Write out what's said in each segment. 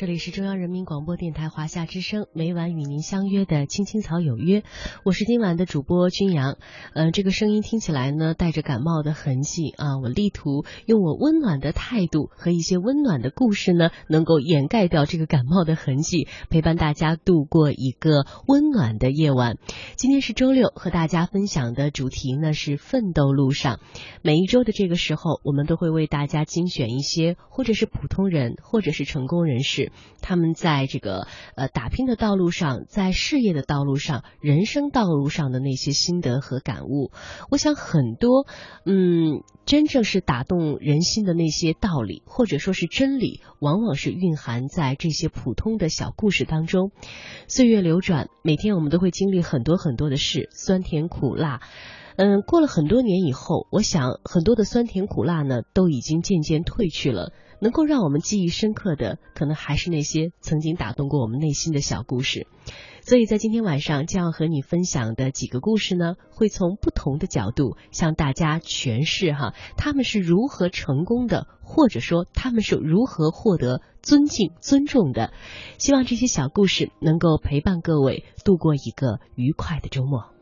这里是中央人民广播电台华夏之声，每晚与您相约的《青青草有约》，我是今晚的主播君阳。嗯，这个声音听起来呢，带着感冒的痕迹啊。我力图用我温暖的态度和一些温暖的故事呢，能够掩盖掉这个感冒的痕迹，陪伴大家度过一个温暖的夜晚。今天是周六，和大家分享的主题呢是奋斗路上。每一周的这个时候，我们都会为大家精选一些，或者是普通人，或者是成功。人士，他们在这个呃打拼的道路上，在事业的道路上，人生道路上的那些心得和感悟，我想很多，嗯，真正是打动人心的那些道理，或者说是真理，往往是蕴含在这些普通的小故事当中。岁月流转，每天我们都会经历很多很多的事，酸甜苦辣。嗯，过了很多年以后，我想很多的酸甜苦辣呢，都已经渐渐褪去了。能够让我们记忆深刻的，可能还是那些曾经打动过我们内心的小故事。所以在今天晚上将要和你分享的几个故事呢，会从不同的角度向大家诠释哈，他们是如何成功的，或者说他们是如何获得尊敬、尊重的。希望这些小故事能够陪伴各位度过一个愉快的周末。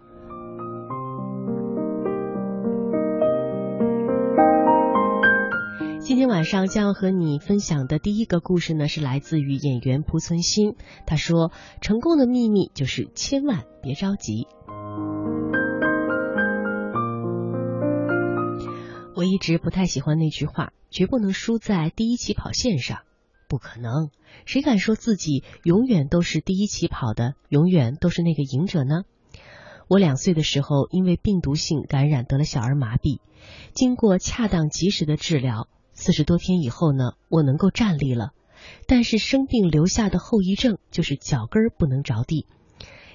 今天晚上将要和你分享的第一个故事呢，是来自于演员濮存昕。他说：“成功的秘密就是千万别着急。”我一直不太喜欢那句话：“绝不能输在第一起跑线上。”不可能，谁敢说自己永远都是第一起跑的，永远都是那个赢者呢？我两岁的时候，因为病毒性感染得了小儿麻痹，经过恰当及时的治疗。四十多天以后呢，我能够站立了，但是生病留下的后遗症就是脚跟不能着地。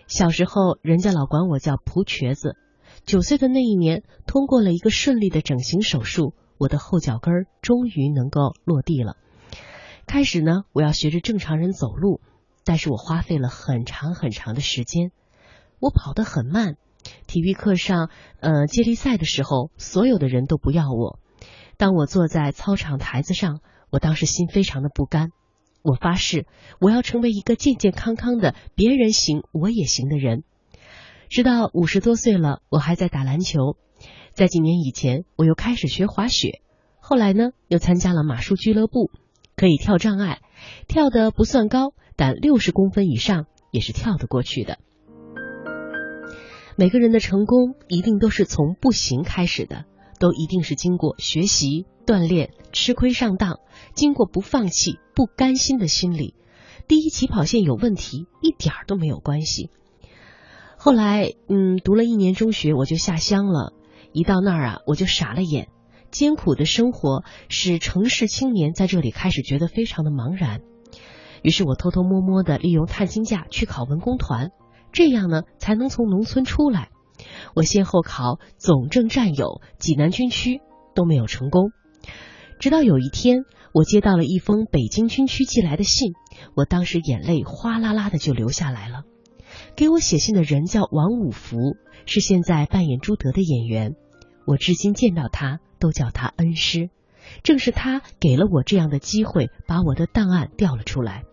小时候人家老管我叫蒲瘸子，九岁的那一年，通过了一个顺利的整形手术，我的后脚跟终于能够落地了。开始呢，我要学着正常人走路，但是我花费了很长很长的时间，我跑得很慢。体育课上，呃，接力赛的时候，所有的人都不要我。当我坐在操场台子上，我当时心非常的不甘。我发誓，我要成为一个健健康康的、别人行我也行的人。直到五十多岁了，我还在打篮球。在几年以前，我又开始学滑雪。后来呢，又参加了马术俱乐部，可以跳障碍，跳的不算高，但六十公分以上也是跳得过去的。每个人的成功，一定都是从不行开始的。都一定是经过学习、锻炼、吃亏上当，经过不放弃、不甘心的心理。第一起跑线有问题，一点儿都没有关系。后来，嗯，读了一年中学，我就下乡了。一到那儿啊，我就傻了眼。艰苦的生活使城市青年在这里开始觉得非常的茫然。于是我偷偷摸摸的利用探亲假去考文工团，这样呢，才能从农村出来。我先后考总政战友、济南军区都没有成功，直到有一天，我接到了一封北京军区寄来的信，我当时眼泪哗啦啦的就流下来了。给我写信的人叫王五福，是现在扮演朱德的演员，我至今见到他都叫他恩师。正是他给了我这样的机会，把我的档案调了出来。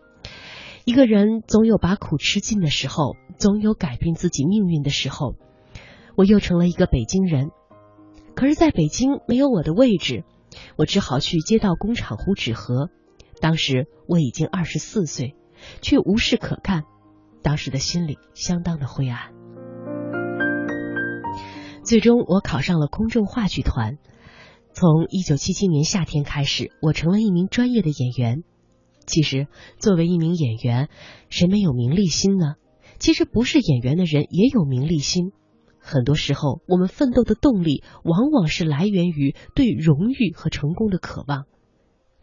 一个人总有把苦吃尽的时候，总有改变自己命运的时候。我又成了一个北京人，可是在北京没有我的位置，我只好去街道工厂糊纸盒。当时我已经二十四岁，却无事可干，当时的心里相当的灰暗。最终我考上了空政话剧团，从一九七七年夏天开始，我成了一名专业的演员。其实作为一名演员，谁没有名利心呢？其实不是演员的人也有名利心。很多时候，我们奋斗的动力往往是来源于对荣誉和成功的渴望，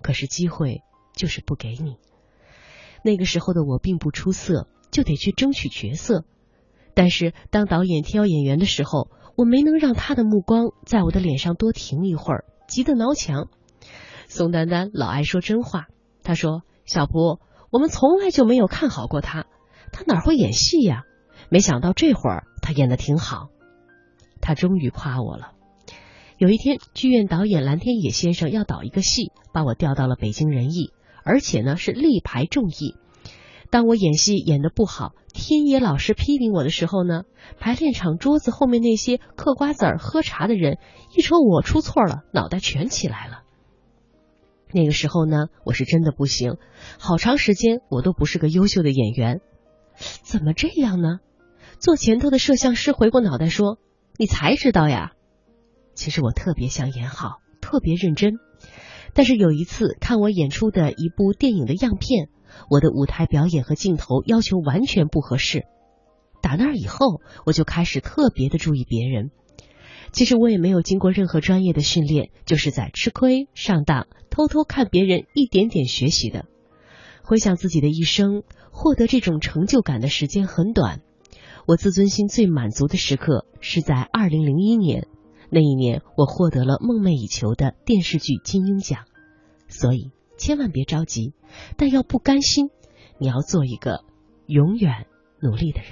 可是机会就是不给你。那个时候的我并不出色，就得去争取角色。但是当导演挑演员的时候，我没能让他的目光在我的脸上多停一会儿，急得挠墙。宋丹丹老爱说真话，她说：“小蒲，我们从来就没有看好过他，他哪会演戏呀？没想到这会儿。”他演的挺好，他终于夸我了。有一天，剧院导演蓝天野先生要导一个戏，把我调到了北京人艺，而且呢是力排众议。当我演戏演得不好，天野老师批评我的时候呢，排练场桌子后面那些嗑瓜子儿、喝茶的人，一瞅我出错了，脑袋全起来了。那个时候呢，我是真的不行，好长时间我都不是个优秀的演员。怎么这样呢？坐前头的摄像师回过脑袋说：“你才知道呀。”其实我特别想演好，特别认真。但是有一次看我演出的一部电影的样片。我的舞台表演和镜头要求完全不合适。打那以后，我就开始特别的注意别人。其实我也没有经过任何专业的训练，就是在吃亏上当，偷偷看别人一点点学习的。回想自己的一生，获得这种成就感的时间很短。我自尊心最满足的时刻是在二零零一年，那一年我获得了梦寐以求的电视剧金鹰奖。所以。千万别着急，但要不甘心，你要做一个永远努力的人。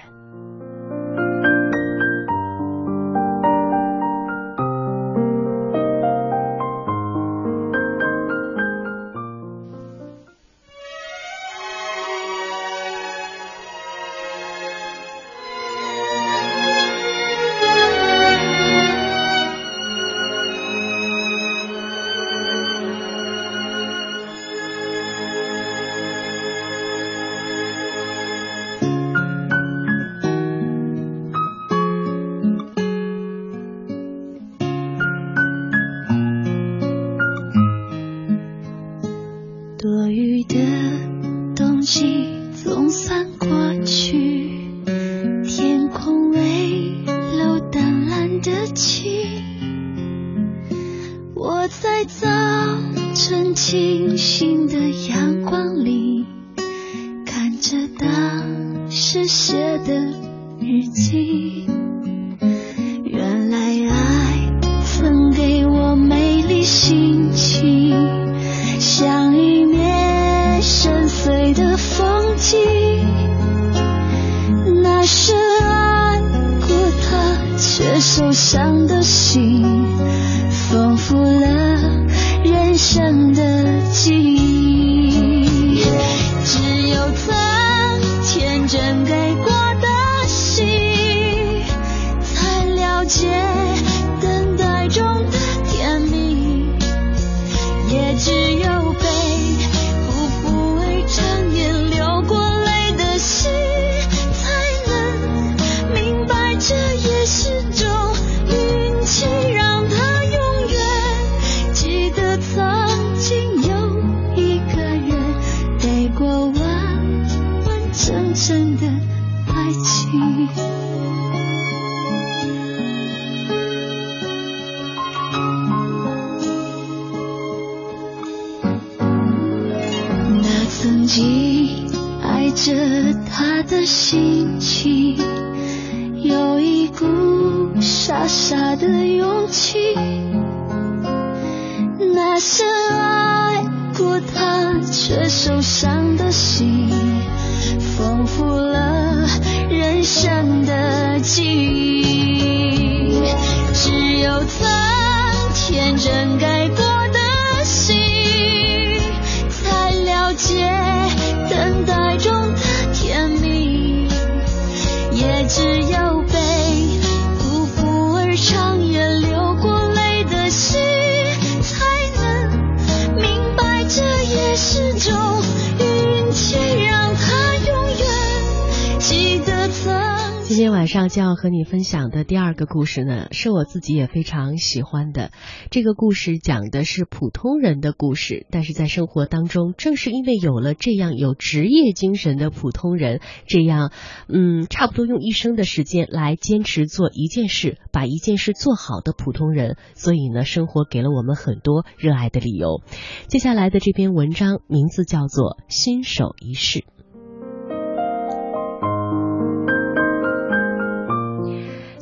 和你分享的第二个故事呢，是我自己也非常喜欢的。这个故事讲的是普通人的故事，但是在生活当中，正是因为有了这样有职业精神的普通人，这样嗯，差不多用一生的时间来坚持做一件事，把一件事做好的普通人，所以呢，生活给了我们很多热爱的理由。接下来的这篇文章名字叫做《新手一世》。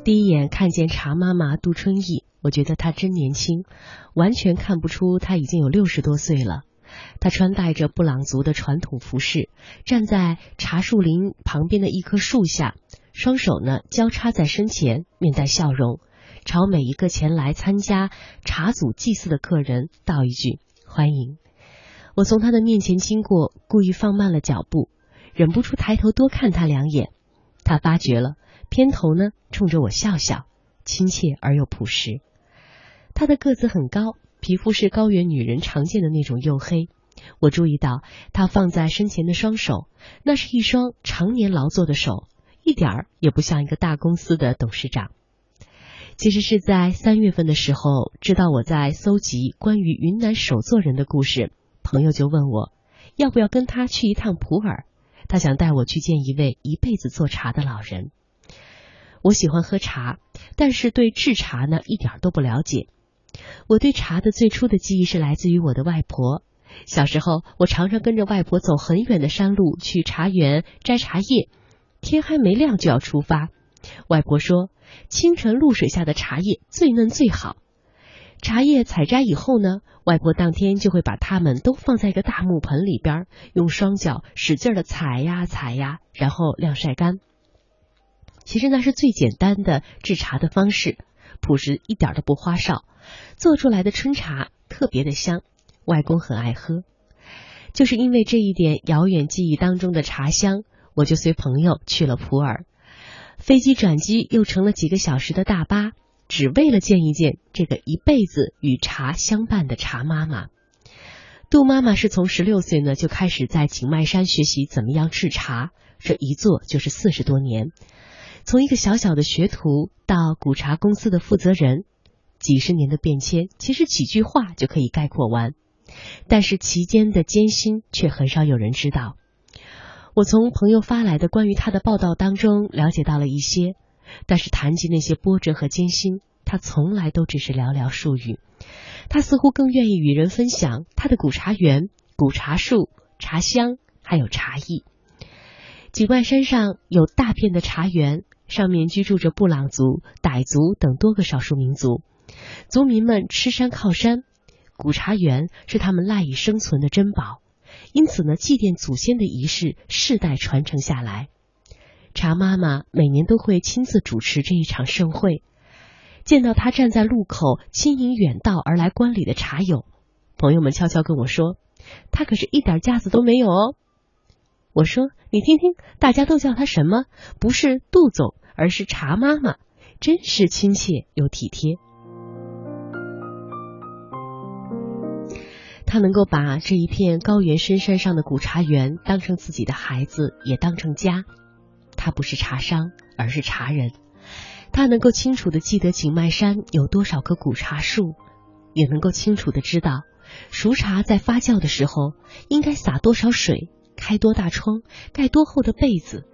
第一眼看见茶妈妈杜春义，我觉得她真年轻，完全看不出她已经有六十多岁了。她穿戴着布朗族的传统服饰，站在茶树林旁边的一棵树下，双手呢交叉在身前，面带笑容，朝每一个前来参加茶祖祭祀的客人道一句欢迎。我从他的面前经过，故意放慢了脚步，忍不住抬头多看他两眼。他发觉了，偏头呢冲着我笑笑，亲切而又朴实。他的个子很高，皮肤是高原女人常见的那种黝黑。我注意到他放在身前的双手，那是一双常年劳作的手，一点儿也不像一个大公司的董事长。其实是在三月份的时候，知道我在搜集关于云南手作人的故事，朋友就问我要不要跟他去一趟普洱，他想带我去见一位一辈子做茶的老人。我喜欢喝茶，但是对制茶呢一点都不了解。我对茶的最初的记忆是来自于我的外婆。小时候，我常常跟着外婆走很远的山路去茶园摘茶叶，天还没亮就要出发。外婆说，清晨露水下的茶叶最嫩最好。茶叶采摘以后呢，外婆当天就会把它们都放在一个大木盆里边，用双脚使劲的踩呀踩呀，然后晾晒干。其实那是最简单的制茶的方式，朴实一点都不花哨，做出来的春茶特别的香。外公很爱喝，就是因为这一点遥远记忆当中的茶香，我就随朋友去了普洱。飞机转机又乘了几个小时的大巴，只为了见一见这个一辈子与茶相伴的茶妈妈。杜妈妈是从十六岁呢就开始在景迈山学习怎么样制茶，这一做就是四十多年。从一个小小的学徒到古茶公司的负责人，几十年的变迁，其实几句话就可以概括完。但是其间的艰辛却很少有人知道。我从朋友发来的关于他的报道当中了解到了一些，但是谈及那些波折和艰辛，他从来都只是寥寥数语。他似乎更愿意与人分享他的古茶园、古茶树、茶香，还有茶艺。景迈山上有大片的茶园，上面居住着布朗族、傣族等多个少数民族，族民们吃山靠山。古茶园是他们赖以生存的珍宝，因此呢，祭奠祖先的仪式世代传承下来。茶妈妈每年都会亲自主持这一场盛会。见到她站在路口，亲迎远道而来观礼的茶友，朋友们悄悄跟我说，她可是一点架子都没有哦。我说，你听听，大家都叫他什么？不是杜总，而是茶妈妈，真是亲切又体贴。他能够把这一片高原深山上的古茶园当成自己的孩子，也当成家。他不是茶商，而是茶人。他能够清楚的记得景迈山有多少棵古茶树，也能够清楚的知道熟茶在发酵的时候应该洒多少水，开多大窗，盖多厚的被子。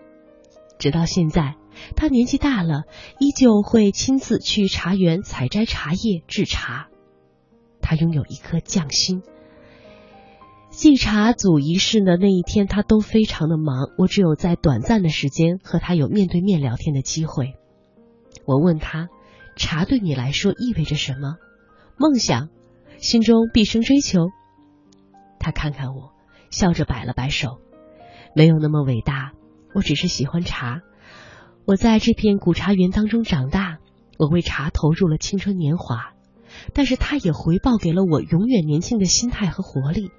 直到现在，他年纪大了，依旧会亲自去茶园采摘茶叶制茶。他拥有一颗匠心。祭茶祖仪式的那一天，他都非常的忙。我只有在短暂的时间和他有面对面聊天的机会。我问他，茶对你来说意味着什么？梦想，心中毕生追求。他看看我，笑着摆了摆手，没有那么伟大。我只是喜欢茶。我在这片古茶园当中长大，我为茶投入了青春年华，但是他也回报给了我永远年轻的心态和活力。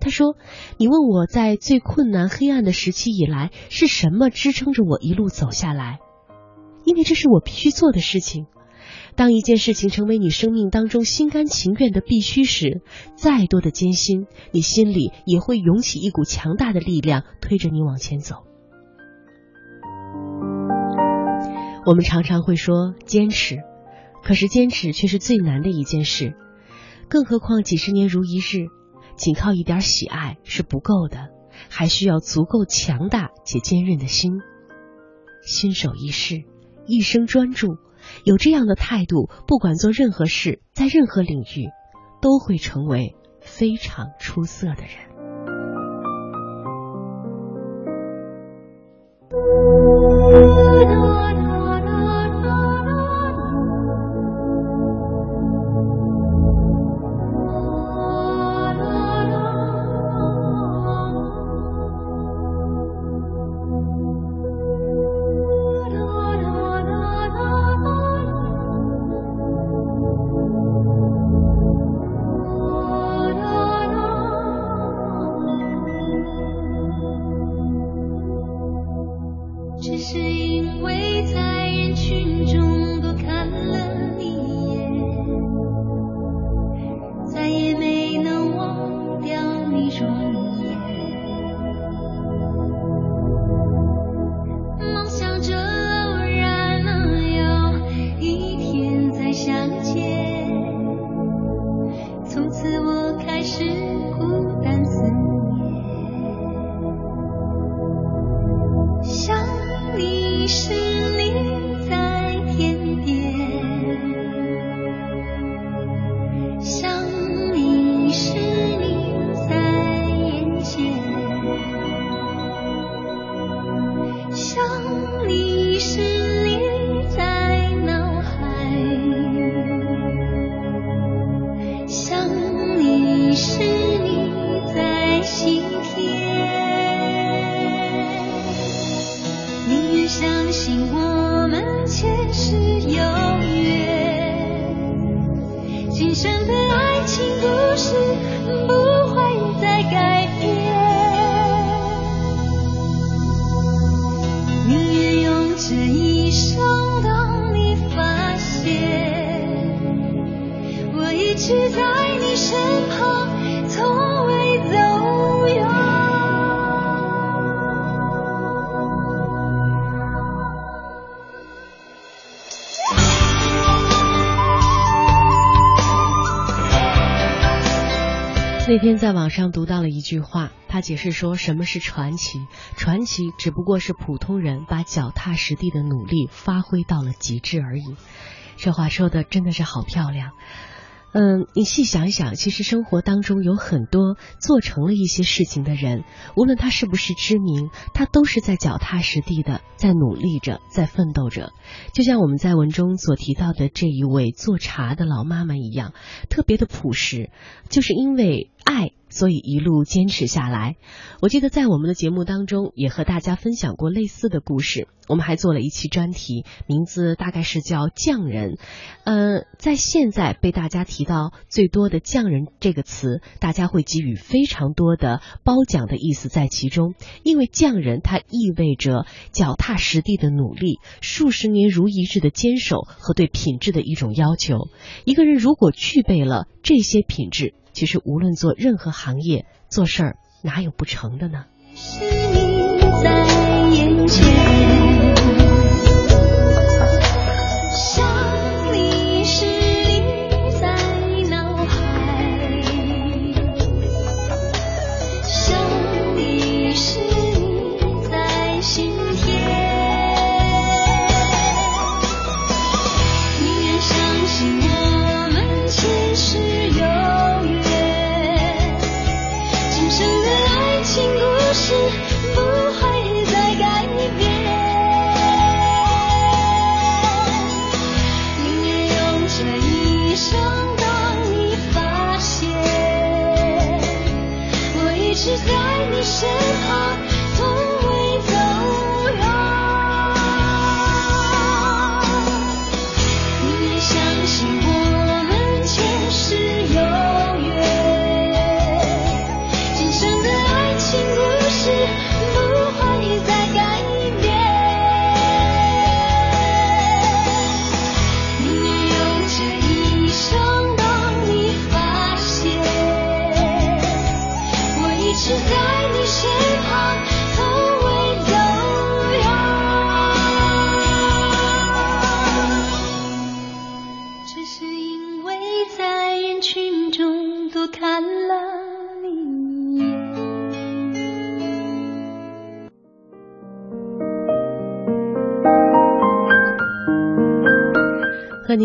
他说：“你问我在最困难、黑暗的时期以来是什么支撑着我一路走下来？因为这是我必须做的事情。当一件事情成为你生命当中心甘情愿的必须时，再多的艰辛，你心里也会涌起一股强大的力量，推着你往前走。我们常常会说坚持，可是坚持却是最难的一件事，更何况几十年如一日。”仅靠一点喜爱是不够的，还需要足够强大且坚韧的心。心守一世，一生专注，有这样的态度，不管做任何事，在任何领域，都会成为非常出色的人。shine. 那天在网上读到了一句话，他解释说什么是传奇？传奇只不过是普通人把脚踏实地的努力发挥到了极致而已。这话说的真的是好漂亮。嗯，你细想一想，其实生活当中有很多做成了一些事情的人，无论他是不是知名，他都是在脚踏实地的在努力着，在奋斗着。就像我们在文中所提到的这一位做茶的老妈妈一样，特别的朴实，就是因为爱。所以一路坚持下来，我记得在我们的节目当中也和大家分享过类似的故事。我们还做了一期专题，名字大概是叫“匠人”。呃，在现在被大家提到最多的“匠人”这个词，大家会给予非常多的褒奖的意思在其中，因为匠人它意味着脚踏实地的努力，数十年如一日的坚守和对品质的一种要求。一个人如果具备了这些品质，其实无论做任何行业，做事儿哪有不成的呢？是你在眼前。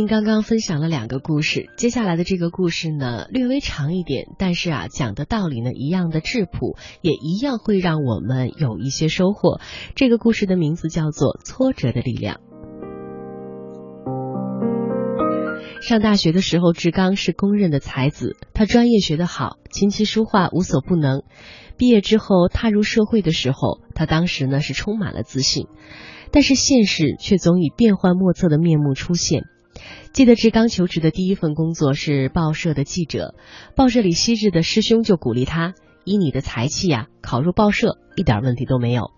刚刚分享了两个故事，接下来的这个故事呢略微长一点，但是啊讲的道理呢一样的质朴，也一样会让我们有一些收获。这个故事的名字叫做《挫折的力量》。上大学的时候，志刚是公认的才子，他专业学得好，琴棋书画无所不能。毕业之后踏入社会的时候，他当时呢是充满了自信，但是现实却总以变幻莫测的面目出现。记得志刚求职的第一份工作是报社的记者，报社里昔日的师兄就鼓励他：“以你的才气呀，考入报社一点问题都没有。”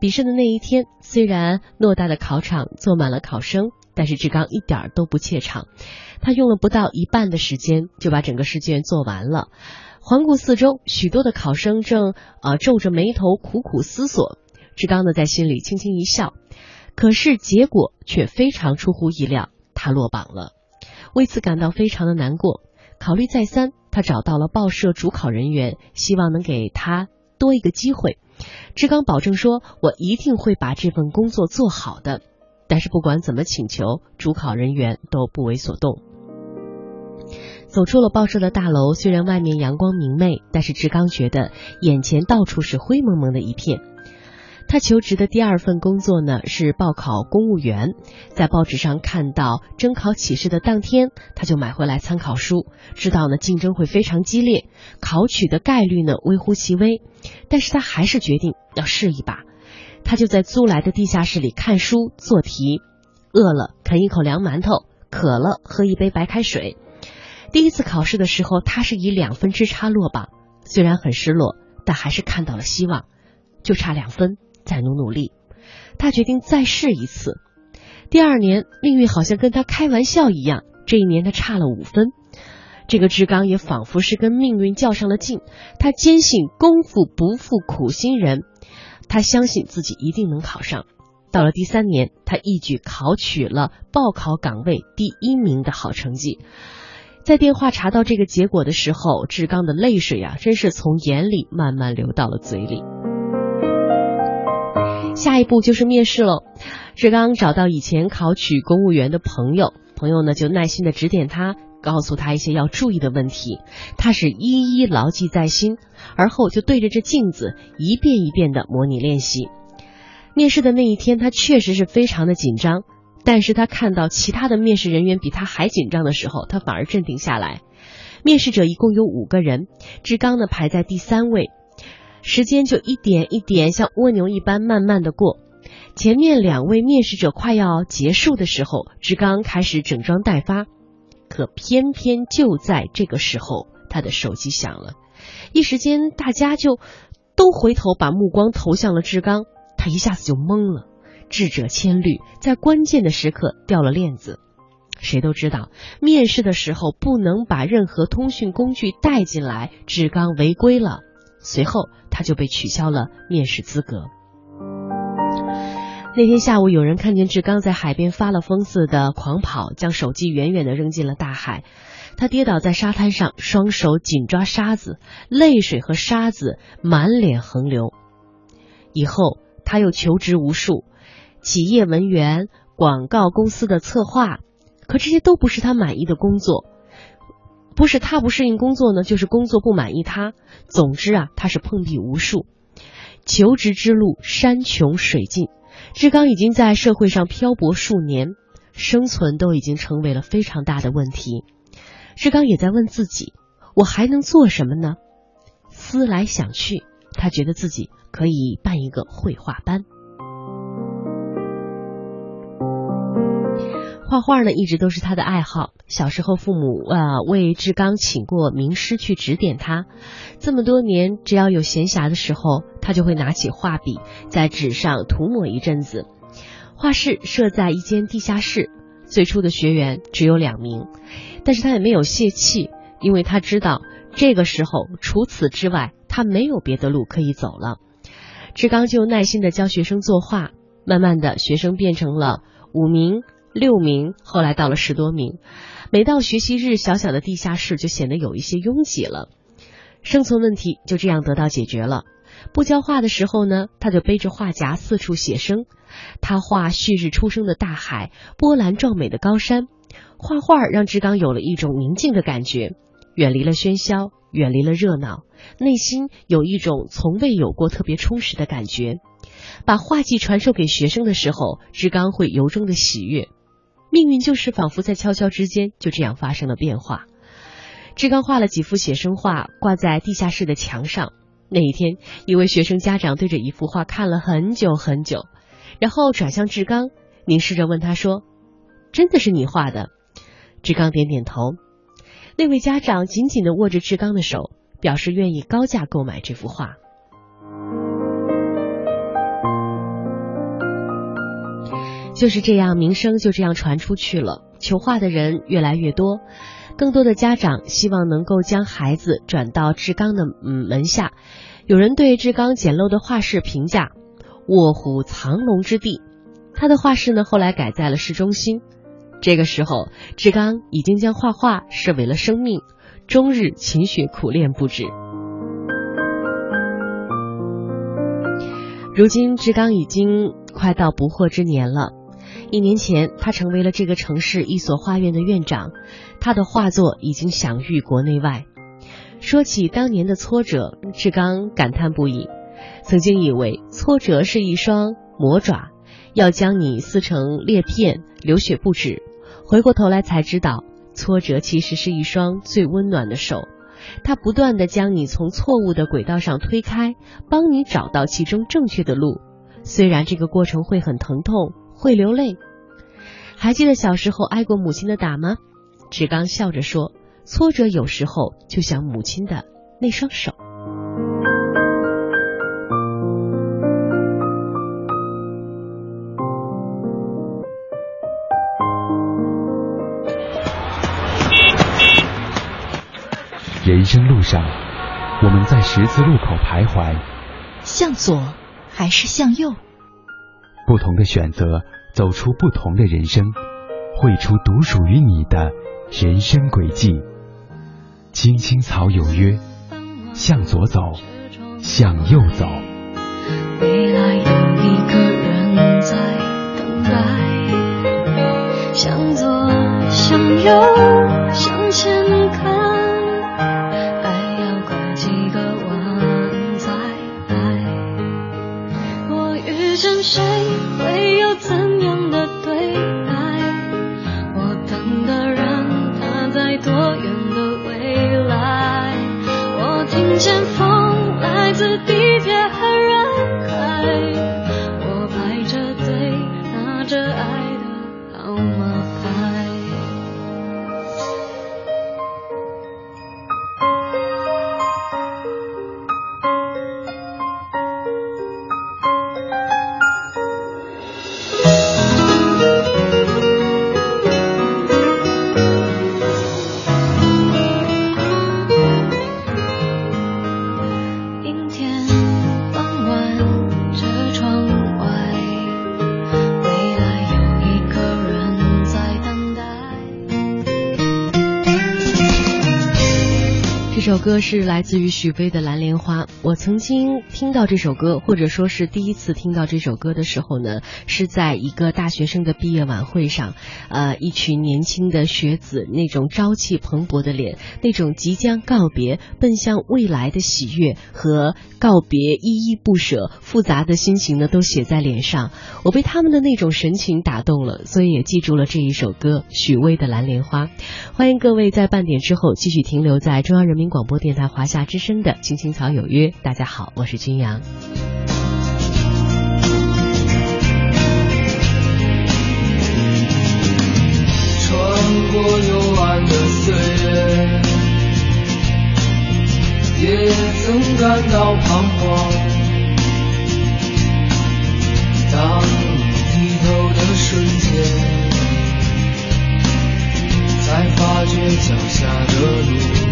笔试的那一天，虽然偌大的考场坐满了考生，但是志刚一点都不怯场，他用了不到一半的时间就把整个试卷做完了。环顾四周，许多的考生正啊皱着眉头苦苦思索，志刚呢在心里轻轻一笑，可是结果却非常出乎意料。他落榜了，为此感到非常的难过。考虑再三，他找到了报社主考人员，希望能给他多一个机会。志刚保证说：“我一定会把这份工作做好的。”但是不管怎么请求，主考人员都不为所动。走出了报社的大楼，虽然外面阳光明媚，但是志刚觉得眼前到处是灰蒙蒙的一片。他求职的第二份工作呢是报考公务员，在报纸上看到征考启事的当天，他就买回来参考书，知道呢竞争会非常激烈，考取的概率呢微乎其微，但是他还是决定要试一把。他就在租来的地下室里看书做题，饿了啃一口凉馒头，渴了喝一杯白开水。第一次考试的时候，他是以两分之差落榜，虽然很失落，但还是看到了希望，就差两分。再努努力，他决定再试一次。第二年，命运好像跟他开玩笑一样，这一年他差了五分。这个志刚也仿佛是跟命运较上了劲。他坚信功夫不负苦心人，他相信自己一定能考上。到了第三年，他一举考取了报考岗位第一名的好成绩。在电话查到这个结果的时候，志刚的泪水啊，真是从眼里慢慢流到了嘴里。下一步就是面试喽。志刚找到以前考取公务员的朋友，朋友呢就耐心的指点他，告诉他一些要注意的问题，他是一一牢记在心，而后就对着这镜子一遍一遍的模拟练习。面试的那一天，他确实是非常的紧张，但是他看到其他的面试人员比他还紧张的时候，他反而镇定下来。面试者一共有五个人，志刚呢排在第三位。时间就一点一点像蜗牛一般慢慢的过，前面两位面试者快要结束的时候，志刚开始整装待发，可偏偏就在这个时候，他的手机响了，一时间大家就都回头把目光投向了志刚，他一下子就懵了，智者千虑，在关键的时刻掉了链子。谁都知道，面试的时候不能把任何通讯工具带进来，志刚违规了。随后，他就被取消了面试资格。那天下午，有人看见志刚在海边发了疯似的狂跑，将手机远远的扔进了大海。他跌倒在沙滩上，双手紧抓沙子，泪水和沙子满脸横流。以后，他又求职无数，企业文员、广告公司的策划，可这些都不是他满意的工作。不是他不适应工作呢，就是工作不满意他。总之啊，他是碰壁无数，求职之路山穷水尽。志刚已经在社会上漂泊数年，生存都已经成为了非常大的问题。志刚也在问自己：我还能做什么呢？思来想去，他觉得自己可以办一个绘画班。画画呢，一直都是他的爱好。小时候，父母啊为志刚请过名师去指点他。这么多年，只要有闲暇的时候，他就会拿起画笔，在纸上涂抹一阵子。画室设在一间地下室，最初的学员只有两名，但是他也没有泄气，因为他知道这个时候除此之外，他没有别的路可以走了。志刚就耐心的教学生作画，慢慢的，学生变成了五名。六名，后来到了十多名。每到学习日，小小的地下室就显得有一些拥挤了。生存问题就这样得到解决了。不教画的时候呢，他就背着画夹四处写生。他画旭日初升的大海，波澜壮美的高山。画画让志刚有了一种宁静的感觉，远离了喧嚣，远离了热闹，内心有一种从未有过特别充实的感觉。把画技传授给学生的时候，志刚会由衷的喜悦。命运就是仿佛在悄悄之间就这样发生了变化。志刚画了几幅写生画，挂在地下室的墙上。那一天，一位学生家长对着一幅画看了很久很久，然后转向志刚，凝视着问他说：“真的是你画的？”志刚点点头。那位家长紧紧的握着志刚的手，表示愿意高价购买这幅画。就是这样，名声就这样传出去了。求画的人越来越多，更多的家长希望能够将孩子转到志刚的嗯门下。有人对志刚简陋的画室评价：卧虎藏龙之地。他的画室呢，后来改在了市中心。这个时候，志刚已经将画画视为了生命，终日勤学苦练不止。如今，志刚已经快到不惑之年了。一年前，他成为了这个城市一所画院的院长。他的画作已经享誉国内外。说起当年的挫折，志刚感叹不已。曾经以为挫折是一双魔爪，要将你撕成裂片，流血不止。回过头来才知道，挫折其实是一双最温暖的手，它不断地将你从错误的轨道上推开，帮你找到其中正确的路。虽然这个过程会很疼痛。会流泪，还记得小时候挨过母亲的打吗？志刚笑着说：“挫折有时候就像母亲的那双手。”人生路上，我们在十字路口徘徊，向左还是向右？不同的选择，走出不同的人生，绘出独属于你的人生轨迹。青青草有约，向左走，向右走。未来有一个人在等待，向左，向右，向前看。歌是来自于许巍的《蓝莲花》。我曾经听到这首歌，或者说是第一次听到这首歌的时候呢，是在一个大学生的毕业晚会上，呃，一群年轻的学子那种朝气蓬勃的脸，那种即将告别、奔向未来的喜悦和告别依依不舍、复杂的心情呢，都写在脸上。我被他们的那种神情打动了，所以也记住了这一首歌，许巍的《蓝莲花》。欢迎各位在半点之后继续停留在中央人民广播电台华夏之声的《青青草有约》。大家好，我是君阳。穿过幽暗的岁月，也曾感到彷徨。当你低头的瞬间，才发觉脚下的路。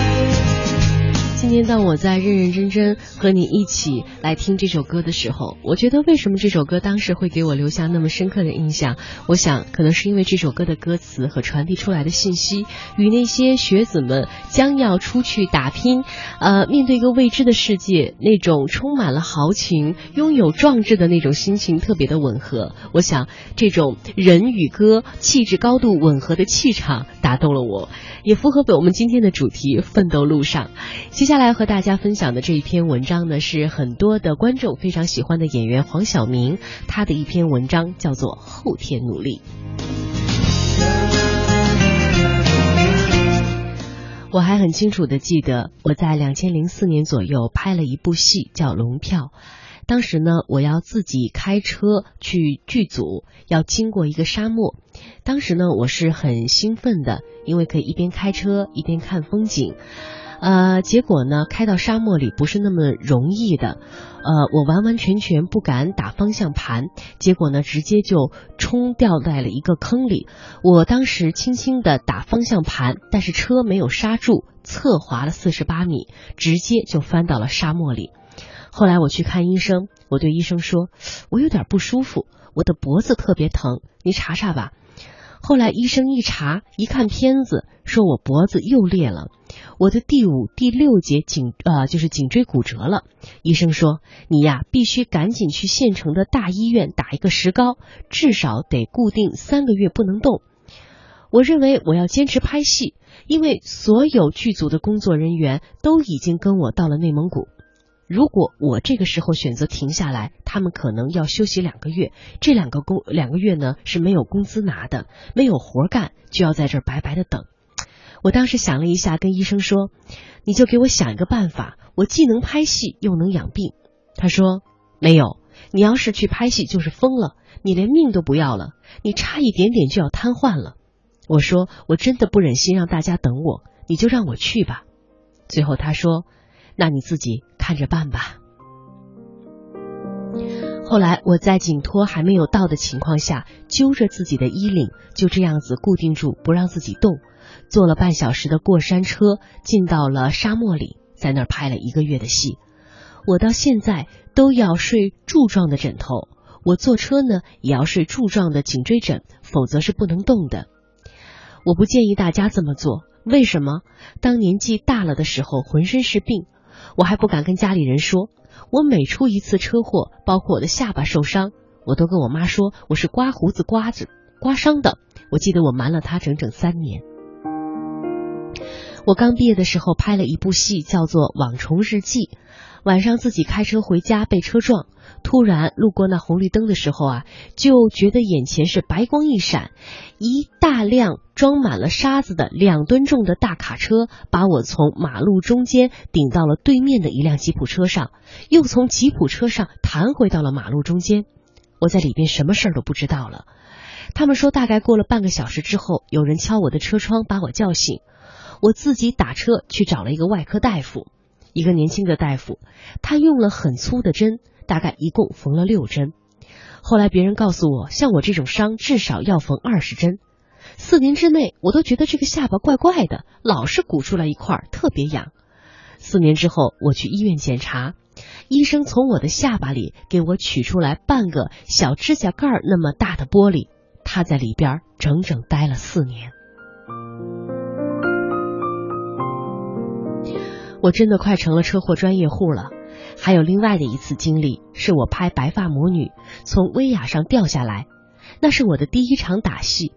今天当我在认认真真和你一起来听这首歌的时候，我觉得为什么这首歌当时会给我留下那么深刻的印象？我想可能是因为这首歌的歌词和传递出来的信息，与那些学子们将要出去打拼，呃，面对一个未知的世界，那种充满了豪情、拥有壮志的那种心情特别的吻合。我想这种人与歌气质高度吻合的气场打动了我，也符合我们今天的主题——奋斗路上。接接下来和大家分享的这一篇文章呢，是很多的观众非常喜欢的演员黄晓明，他的一篇文章叫做《后天努力》。我还很清楚的记得，我在两千零四年左右拍了一部戏叫《龙票》，当时呢，我要自己开车去剧组，要经过一个沙漠。当时呢，我是很兴奋的，因为可以一边开车一边看风景。呃，结果呢，开到沙漠里不是那么容易的，呃，我完完全全不敢打方向盘，结果呢，直接就冲掉在了一个坑里。我当时轻轻的打方向盘，但是车没有刹住，侧滑了四十八米，直接就翻到了沙漠里。后来我去看医生，我对医生说，我有点不舒服，我的脖子特别疼，你查查吧。后来医生一查，一看片子，说我脖子又裂了，我的第五、第六节颈呃就是颈椎骨折了。医生说你呀必须赶紧去县城的大医院打一个石膏，至少得固定三个月不能动。我认为我要坚持拍戏，因为所有剧组的工作人员都已经跟我到了内蒙古。如果我这个时候选择停下来，他们可能要休息两个月。这两个工两个月呢是没有工资拿的，没有活干，就要在这儿白白的等。我当时想了一下，跟医生说：“你就给我想一个办法，我既能拍戏又能养病。”他说：“没有，你要是去拍戏就是疯了，你连命都不要了，你差一点点就要瘫痪了。”我说：“我真的不忍心让大家等我，你就让我去吧。”最后他说。那你自己看着办吧。后来我在颈托还没有到的情况下，揪着自己的衣领，就这样子固定住，不让自己动。坐了半小时的过山车，进到了沙漠里，在那儿拍了一个月的戏。我到现在都要睡柱状的枕头，我坐车呢也要睡柱状的颈椎枕，否则是不能动的。我不建议大家这么做，为什么？当年纪大了的时候，浑身是病，我还不敢跟家里人说。我每出一次车祸，包括我的下巴受伤，我都跟我妈说我是刮胡子刮子刮伤的。我记得我瞒了她整整三年。我刚毕业的时候拍了一部戏，叫做《网虫日记》。晚上自己开车回家被车撞，突然路过那红绿灯的时候啊，就觉得眼前是白光一闪，一大辆装满了沙子的两吨重的大卡车把我从马路中间顶到了对面的一辆吉普车上，又从吉普车上弹回到了马路中间。我在里边什么事儿都不知道了。他们说大概过了半个小时之后，有人敲我的车窗把我叫醒，我自己打车去找了一个外科大夫。一个年轻的大夫，他用了很粗的针，大概一共缝了六针。后来别人告诉我，像我这种伤至少要缝二十针。四年之内，我都觉得这个下巴怪怪的，老是鼓出来一块，特别痒。四年之后，我去医院检查，医生从我的下巴里给我取出来半个小指甲盖那么大的玻璃，他在里边整整待了四年。我真的快成了车祸专业户了。还有另外的一次经历，是我拍《白发魔女》从威亚上掉下来，那是我的第一场打戏。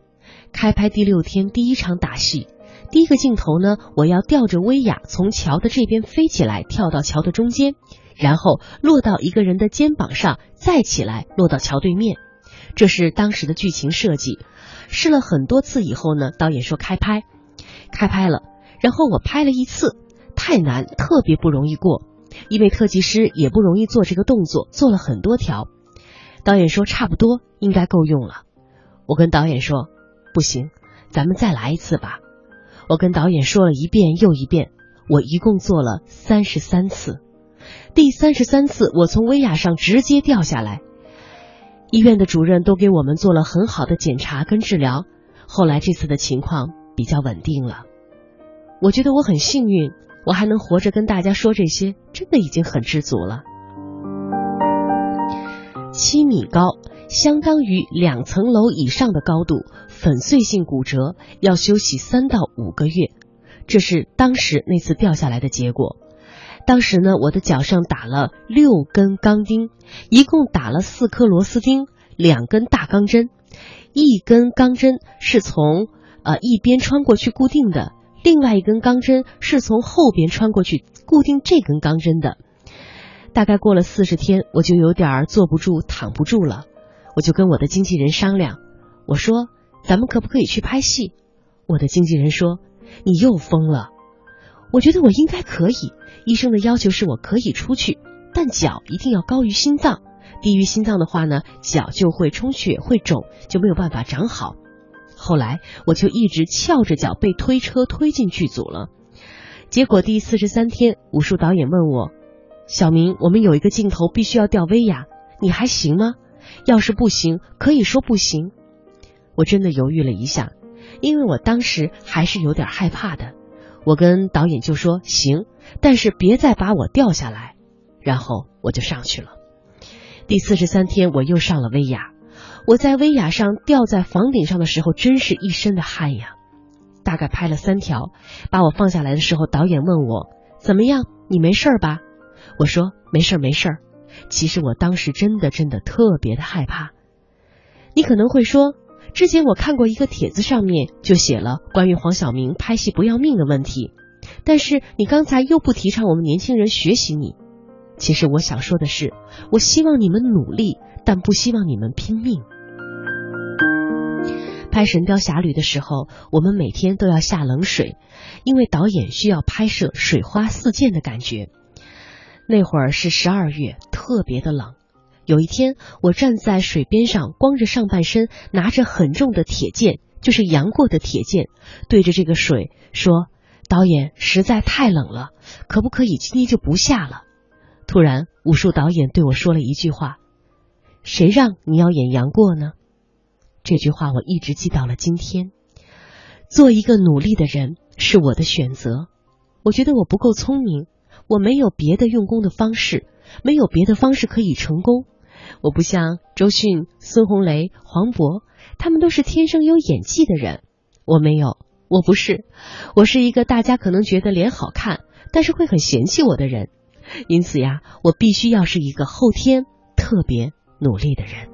开拍第六天，第一场打戏，第一个镜头呢，我要吊着威亚从桥的这边飞起来，跳到桥的中间，然后落到一个人的肩膀上，再起来落到桥对面。这是当时的剧情设计。试了很多次以后呢，导演说开拍，开拍了，然后我拍了一次。太难，特别不容易过，因为特技师也不容易做这个动作，做了很多条。导演说差不多应该够用了，我跟导演说不行，咱们再来一次吧。我跟导演说了一遍又一遍，我一共做了三十三次。第三十三次，我从威亚上直接掉下来，医院的主任都给我们做了很好的检查跟治疗，后来这次的情况比较稳定了。我觉得我很幸运。我还能活着跟大家说这些，真的已经很知足了。七米高，相当于两层楼以上的高度，粉碎性骨折，要休息三到五个月。这是当时那次掉下来的结果。当时呢，我的脚上打了六根钢钉，一共打了四颗螺丝钉，两根大钢针，一根钢针是从呃一边穿过去固定的。另外一根钢针是从后边穿过去固定这根钢针的。大概过了四十天，我就有点坐不住、躺不住了。我就跟我的经纪人商量，我说：“咱们可不可以去拍戏？”我的经纪人说：“你又疯了。”我觉得我应该可以。医生的要求是我可以出去，但脚一定要高于心脏，低于心脏的话呢，脚就会充血、会肿，就没有办法长好。后来我就一直翘着脚被推车推进剧组了。结果第四十三天，武术导演问我：“小明，我们有一个镜头必须要吊威亚，你还行吗？要是不行，可以说不行。”我真的犹豫了一下，因为我当时还是有点害怕的。我跟导演就说：“行，但是别再把我吊下来。”然后我就上去了。第四十三天，我又上了威亚。我在威亚上吊在房顶上的时候，真是一身的汗呀。大概拍了三条，把我放下来的时候，导演问我怎么样？你没事儿吧？我说没事儿没事儿。其实我当时真的真的特别的害怕。你可能会说，之前我看过一个帖子，上面就写了关于黄晓明拍戏不要命的问题。但是你刚才又不提倡我们年轻人学习你。其实我想说的是，我希望你们努力，但不希望你们拼命。拍《神雕侠侣》的时候，我们每天都要下冷水，因为导演需要拍摄水花四溅的感觉。那会儿是十二月，特别的冷。有一天，我站在水边上，光着上半身，拿着很重的铁剑，就是杨过的铁剑，对着这个水说：“导演，实在太冷了，可不可以今天就不下了？”突然，武术导演对我说了一句话：“谁让你要演杨过呢？”这句话我一直记到了今天。做一个努力的人是我的选择。我觉得我不够聪明，我没有别的用功的方式，没有别的方式可以成功。我不像周迅、孙红雷、黄渤，他们都是天生有演技的人。我没有，我不是，我是一个大家可能觉得脸好看，但是会很嫌弃我的人。因此呀，我必须要是一个后天特别努力的人。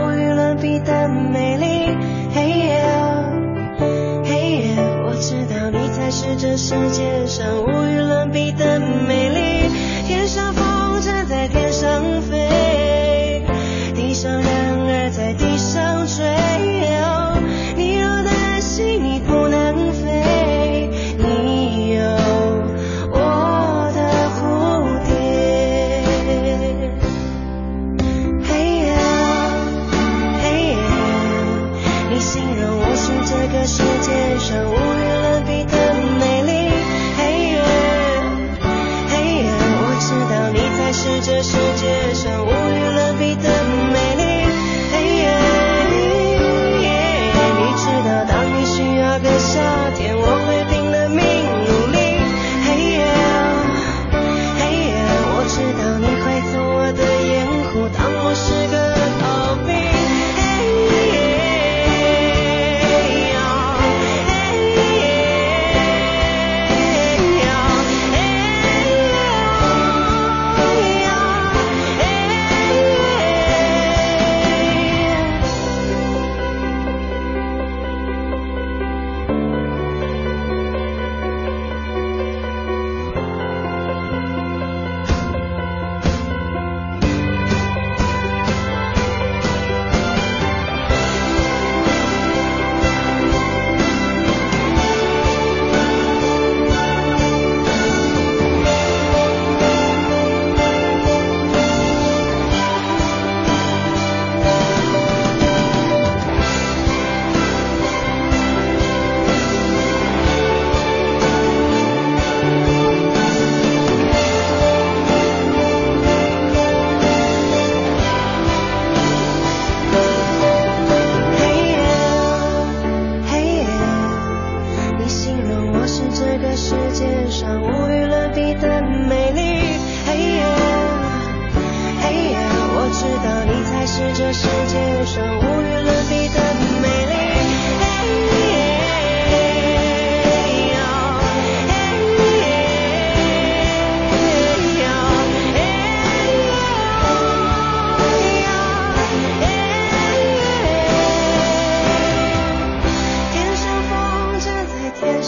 这世界上无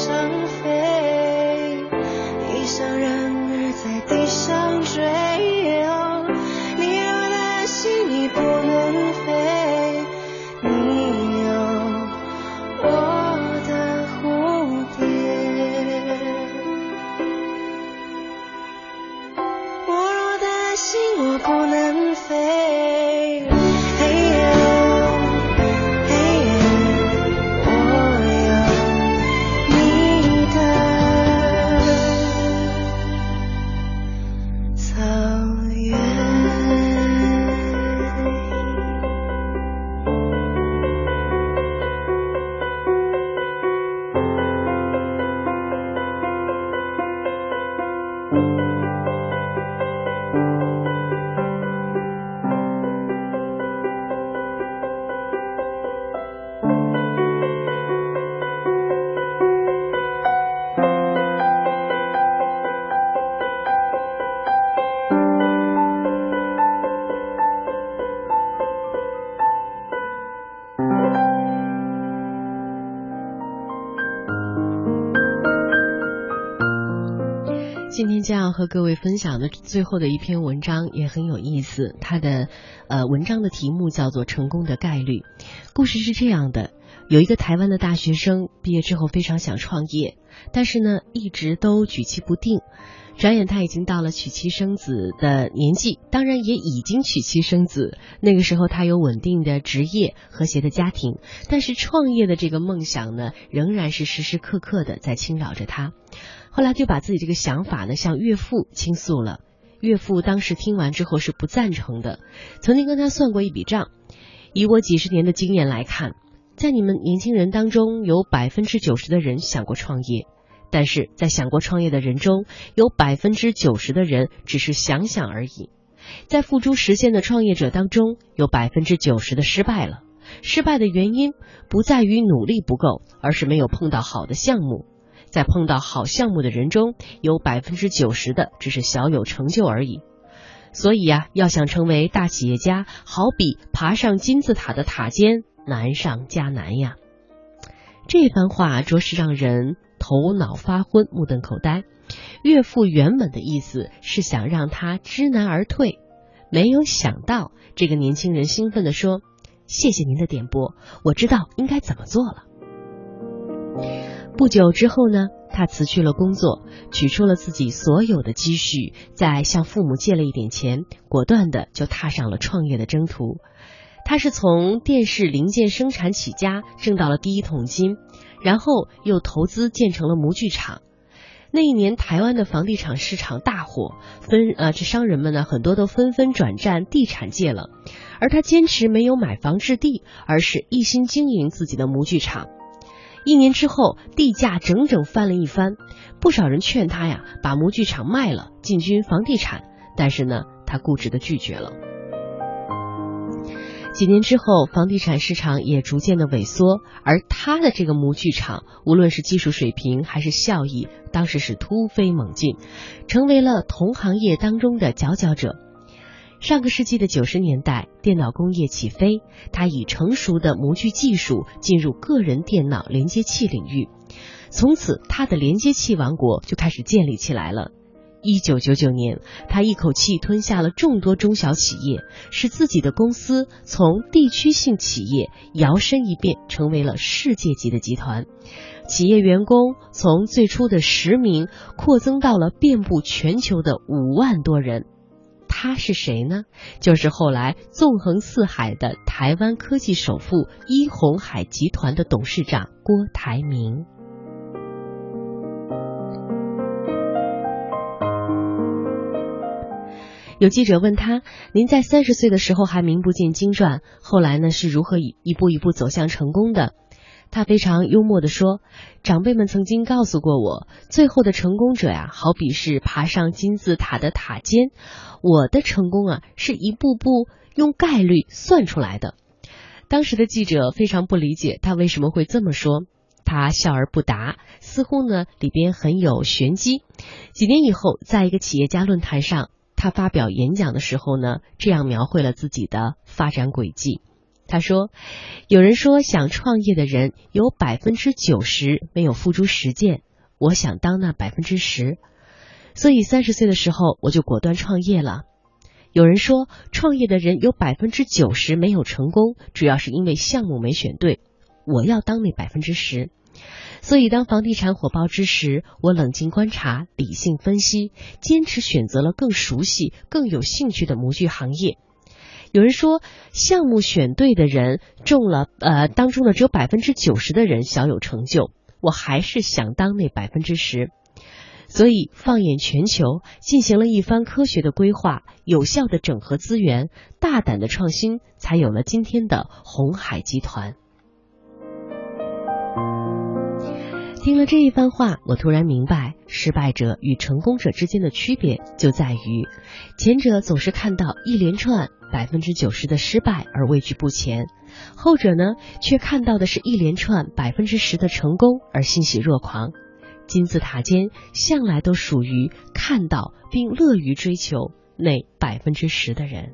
想飞。和各位分享的最后的一篇文章也很有意思，它的呃文章的题目叫做《成功的概率》。故事是这样的：有一个台湾的大学生毕业之后非常想创业，但是呢一直都举棋不定。转眼他已经到了娶妻生子的年纪，当然也已经娶妻生子。那个时候他有稳定的职业、和谐的家庭，但是创业的这个梦想呢，仍然是时时刻刻的在侵扰着他。后来就把自己这个想法呢向岳父倾诉了，岳父当时听完之后是不赞成的，曾经跟他算过一笔账，以我几十年的经验来看，在你们年轻人当中有百分之九十的人想过创业。但是在想过创业的人中，有百分之九十的人只是想想而已。在付诸实现的创业者当中，有百分之九十的失败了。失败的原因不在于努力不够，而是没有碰到好的项目。在碰到好项目的人中，有百分之九十的只是小有成就而已。所以呀，要想成为大企业家，好比爬上金字塔的塔尖，难上加难呀。这番话着实让人。头脑发昏，目瞪口呆。岳父原本的意思是想让他知难而退，没有想到这个年轻人兴奋地说：“谢谢您的点拨，我知道应该怎么做了。”不久之后呢，他辞去了工作，取出了自己所有的积蓄，再向父母借了一点钱，果断的就踏上了创业的征途。他是从电视零件生产起家，挣到了第一桶金。然后又投资建成了模具厂。那一年，台湾的房地产市场大火，分呃，这商人们呢，很多都纷纷转战地产界了。而他坚持没有买房置地，而是一心经营自己的模具厂。一年之后，地价整整翻了一番，不少人劝他呀，把模具厂卖了，进军房地产。但是呢，他固执的拒绝了。几年之后，房地产市场也逐渐的萎缩，而他的这个模具厂，无论是技术水平还是效益，当时是突飞猛进，成为了同行业当中的佼佼者。上个世纪的九十年代，电脑工业起飞，他以成熟的模具技术进入个人电脑连接器领域，从此他的连接器王国就开始建立起来了。一九九九年，他一口气吞下了众多中小企业，使自己的公司从地区性企业摇身一变成为了世界级的集团。企业员工从最初的十名扩增到了遍布全球的五万多人。他是谁呢？就是后来纵横四海的台湾科技首富伊鸿海集团的董事长郭台铭。有记者问他：“您在三十岁的时候还名不见经传，后来呢是如何一一步一步走向成功的？”他非常幽默地说：“长辈们曾经告诉过我，最后的成功者呀，好比是爬上金字塔的塔尖，我的成功啊，是一步步用概率算出来的。”当时的记者非常不理解他为什么会这么说，他笑而不答，似乎呢里边很有玄机。几年以后，在一个企业家论坛上。他发表演讲的时候呢，这样描绘了自己的发展轨迹。他说：“有人说想创业的人有百分之九十没有付诸实践，我想当那百分之十，所以三十岁的时候我就果断创业了。有人说创业的人有百分之九十没有成功，主要是因为项目没选对，我要当那百分之十。”所以，当房地产火爆之时，我冷静观察、理性分析，坚持选择了更熟悉、更有兴趣的模具行业。有人说，项目选对的人中了，呃，当中的只有百分之九十的人小有成就。我还是想当那百分之十。所以，放眼全球，进行了一番科学的规划，有效的整合资源，大胆的创新，才有了今天的红海集团。听了这一番话，我突然明白，失败者与成功者之间的区别就在于，前者总是看到一连串百分之九十的失败而畏惧不前，后者呢，却看到的是一连串百分之十的成功而欣喜若狂。金字塔尖向来都属于看到并乐于追求那百分之十的人。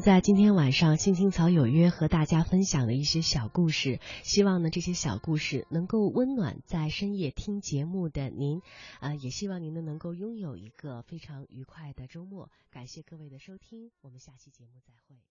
在今天晚上《青青草有约》和大家分享的一些小故事，希望呢这些小故事能够温暖在深夜听节目的您，啊，也希望您呢能够拥有一个非常愉快的周末。感谢各位的收听，我们下期节目再会。